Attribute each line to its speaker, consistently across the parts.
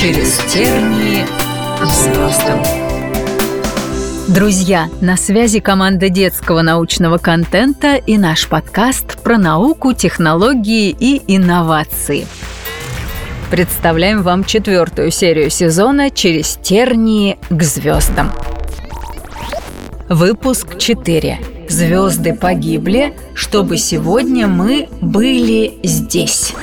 Speaker 1: через тернии к звездам. Друзья, на связи команда детского научного контента и наш подкаст про науку, технологии и инновации. Представляем вам четвертую серию сезона «Через тернии к звездам». Выпуск 4. Звезды погибли, чтобы сегодня мы были здесь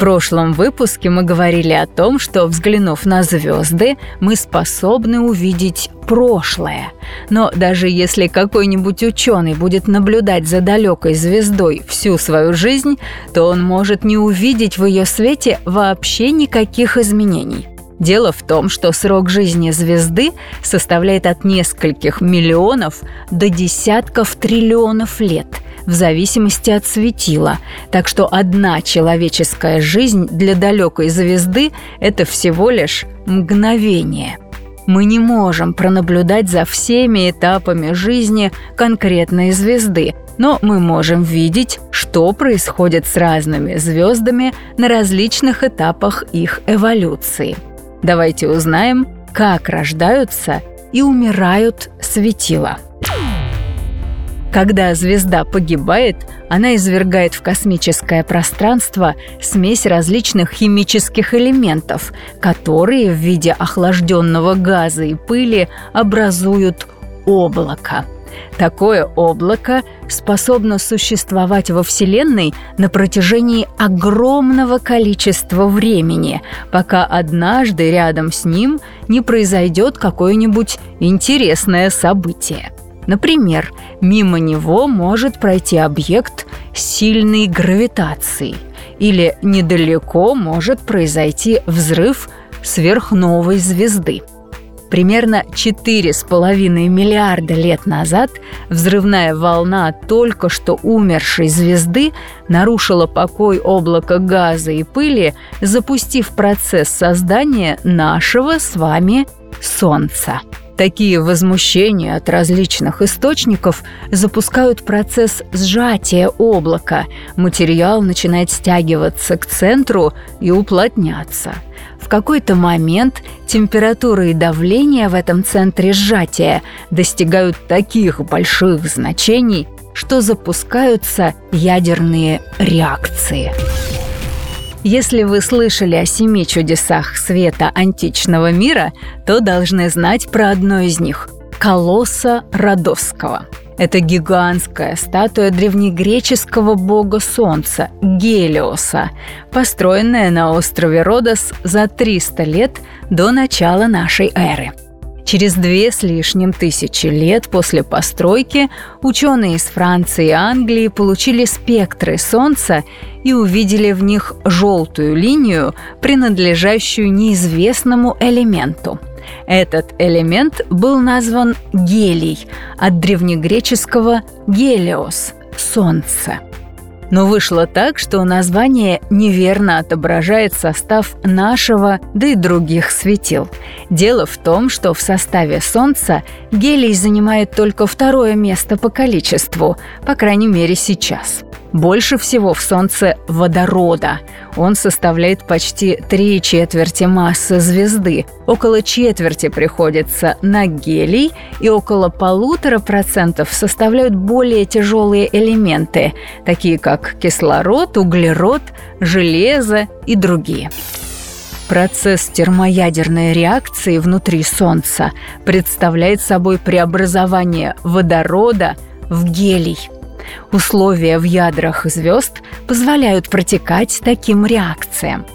Speaker 1: прошлом выпуске мы говорили о том, что, взглянув на звезды, мы способны увидеть прошлое. Но даже если какой-нибудь ученый будет наблюдать за далекой звездой всю свою жизнь, то он может не увидеть в ее свете вообще никаких изменений. Дело в том, что срок жизни звезды составляет от нескольких миллионов до десятков триллионов лет – в зависимости от светила. Так что одна человеческая жизнь для далекой звезды – это всего лишь мгновение. Мы не можем пронаблюдать за всеми этапами жизни конкретной звезды, но мы можем видеть, что происходит с разными звездами на различных этапах их эволюции. Давайте узнаем, как рождаются и умирают светила. Когда звезда погибает, она извергает в космическое пространство смесь различных химических элементов, которые в виде охлажденного газа и пыли образуют облако. Такое облако способно существовать во Вселенной на протяжении огромного количества времени, пока однажды рядом с ним не произойдет какое-нибудь интересное событие. Например, мимо него может пройти объект сильной гравитации или недалеко может произойти взрыв сверхновой звезды. Примерно 4,5 миллиарда лет назад взрывная волна только что умершей звезды нарушила покой облака газа и пыли, запустив процесс создания нашего с вами Солнца. Такие возмущения от различных источников запускают процесс сжатия облака. Материал начинает стягиваться к центру и уплотняться. В какой-то момент температура и давление в этом центре сжатия достигают таких больших значений, что запускаются ядерные реакции. Если вы слышали о семи чудесах света античного мира, то должны знать про одно из них – Колосса Родосского. Это гигантская статуя древнегреческого бога солнца Гелиоса, построенная на острове Родос за 300 лет до начала нашей эры – Через две с лишним тысячи лет после постройки ученые из Франции и Англии получили спектры Солнца и увидели в них желтую линию, принадлежащую неизвестному элементу. Этот элемент был назван гелий от древнегреческого «гелиос» – «солнце». Но вышло так, что название неверно отображает состав нашего, да и других светил. Дело в том, что в составе Солнца гелий занимает только второе место по количеству, по крайней мере сейчас. Больше всего в Солнце водорода. Он составляет почти три четверти массы звезды. Около четверти приходится на гелий, и около полутора процентов составляют более тяжелые элементы, такие как кислород, углерод, железо и другие. Процесс термоядерной реакции внутри Солнца представляет собой преобразование водорода в гелий – Условия в ядрах звезд позволяют протекать таким реакциям.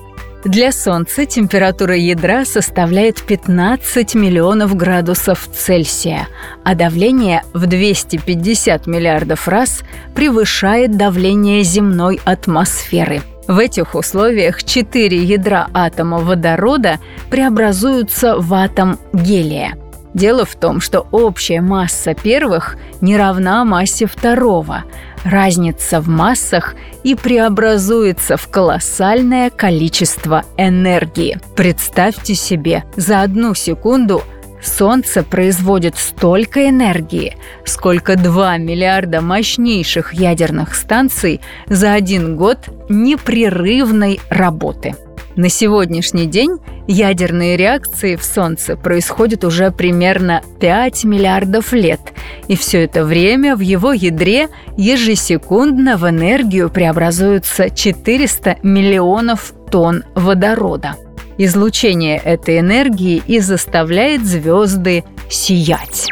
Speaker 1: Для Солнца температура ядра составляет 15 миллионов градусов Цельсия, а давление в 250 миллиардов раз превышает давление земной атмосферы. В этих условиях четыре ядра атома водорода преобразуются в атом гелия – Дело в том, что общая масса первых не равна массе второго. Разница в массах и преобразуется в колоссальное количество энергии. Представьте себе, за одну секунду Солнце производит столько энергии, сколько 2 миллиарда мощнейших ядерных станций за один год непрерывной работы. На сегодняшний день ядерные реакции в Солнце происходят уже примерно 5 миллиардов лет, и все это время в его ядре ежесекундно в энергию преобразуются 400 миллионов тонн водорода. Излучение этой энергии и заставляет звезды сиять.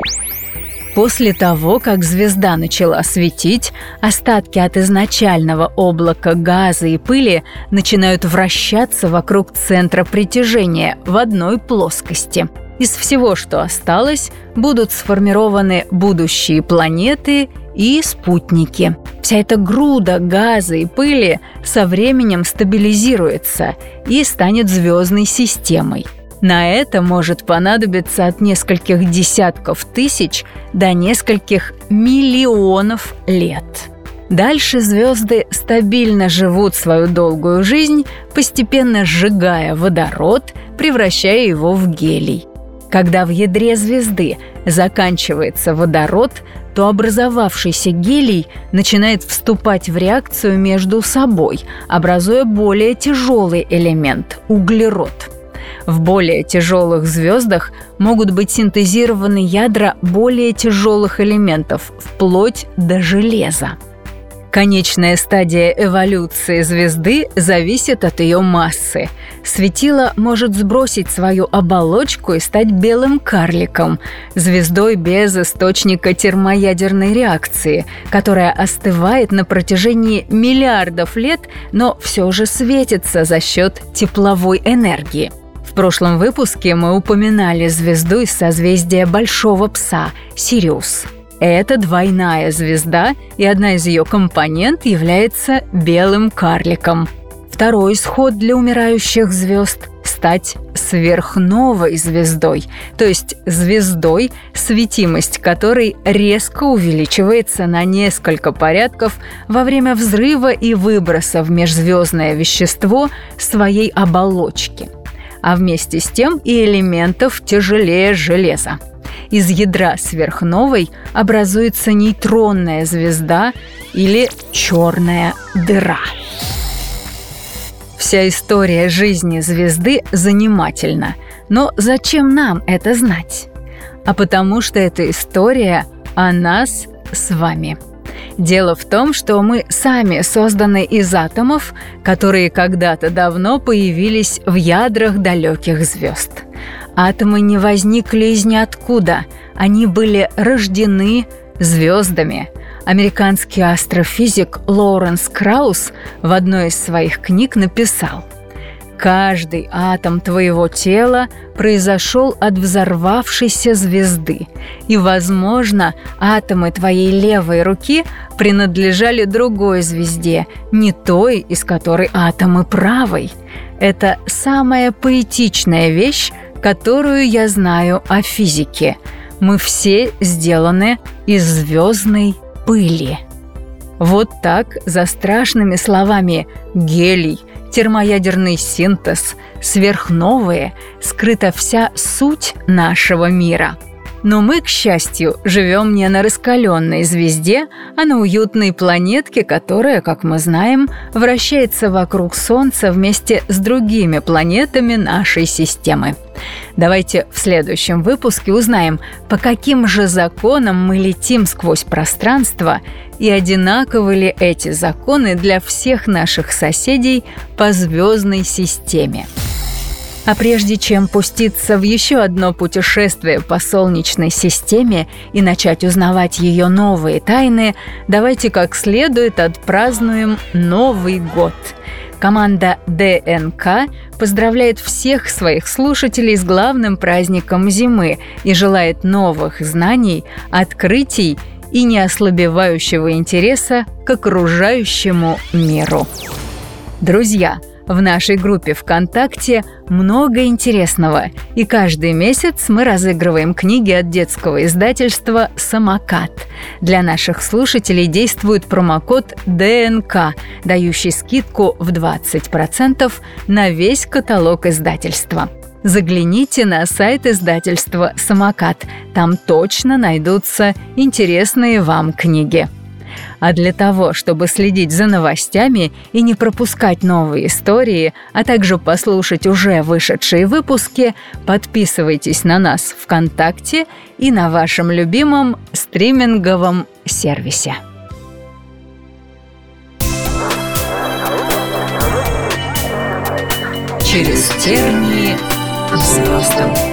Speaker 1: После того, как звезда начала светить, остатки от изначального облака газа и пыли начинают вращаться вокруг центра притяжения в одной плоскости. Из всего, что осталось, будут сформированы будущие планеты и спутники. Вся эта груда газа и пыли со временем стабилизируется и станет звездной системой – на это может понадобиться от нескольких десятков тысяч до нескольких миллионов лет. Дальше звезды стабильно живут свою долгую жизнь, постепенно сжигая водород, превращая его в гелий. Когда в ядре звезды заканчивается водород, то образовавшийся гелий начинает вступать в реакцию между собой, образуя более тяжелый элемент – углерод – в более тяжелых звездах могут быть синтезированы ядра более тяжелых элементов, вплоть до железа. Конечная стадия эволюции звезды зависит от ее массы. Светило может сбросить свою оболочку и стать белым карликом, звездой без источника термоядерной реакции, которая остывает на протяжении миллиардов лет, но все же светится за счет тепловой энергии – в прошлом выпуске мы упоминали звезду из созвездия Большого Пса – Сириус. Это двойная звезда, и одна из ее компонент является белым карликом. Второй исход для умирающих звезд – стать сверхновой звездой, то есть звездой, светимость которой резко увеличивается на несколько порядков во время взрыва и выброса в межзвездное вещество своей оболочки – а вместе с тем и элементов тяжелее железа. Из ядра сверхновой образуется нейтронная звезда или черная дыра. Вся история жизни звезды занимательна, но зачем нам это знать? А потому что эта история о нас с вами – Дело в том, что мы сами созданы из атомов, которые когда-то давно появились в ядрах далеких звезд. Атомы не возникли из ниоткуда, они были рождены звездами. Американский астрофизик Лоуренс Краус в одной из своих книг написал – Каждый атом твоего тела произошел от взорвавшейся звезды, и, возможно, атомы твоей левой руки принадлежали другой звезде, не той, из которой атомы правой. Это самая поэтичная вещь, которую я знаю о физике. Мы все сделаны из звездной пыли. Вот так, за страшными словами «гелий», термоядерный синтез, сверхновые, скрыта вся суть нашего мира. Но мы, к счастью, живем не на раскаленной звезде, а на уютной планетке, которая, как мы знаем, вращается вокруг Солнца вместе с другими планетами нашей системы. Давайте в следующем выпуске узнаем, по каким же законам мы летим сквозь пространство и одинаковы ли эти законы для всех наших соседей по звездной системе. А прежде чем пуститься в еще одно путешествие по Солнечной системе и начать узнавать ее новые тайны, давайте как следует отпразднуем Новый год. Команда ДНК поздравляет всех своих слушателей с главным праздником зимы и желает новых знаний, открытий и неослабевающего интереса к окружающему миру. Друзья, в нашей группе ВКонтакте много интересного, и каждый месяц мы разыгрываем книги от детского издательства «Самокат». Для наших слушателей действует промокод ДНК, дающий скидку в 20% на весь каталог издательства загляните на сайт издательства «Самокат». Там точно найдутся интересные вам книги. А для того, чтобы следить за новостями и не пропускать новые истории, а также послушать уже вышедшие выпуски, подписывайтесь на нас ВКонтакте и на вашем любимом стриминговом сервисе. Через тернии к звездам.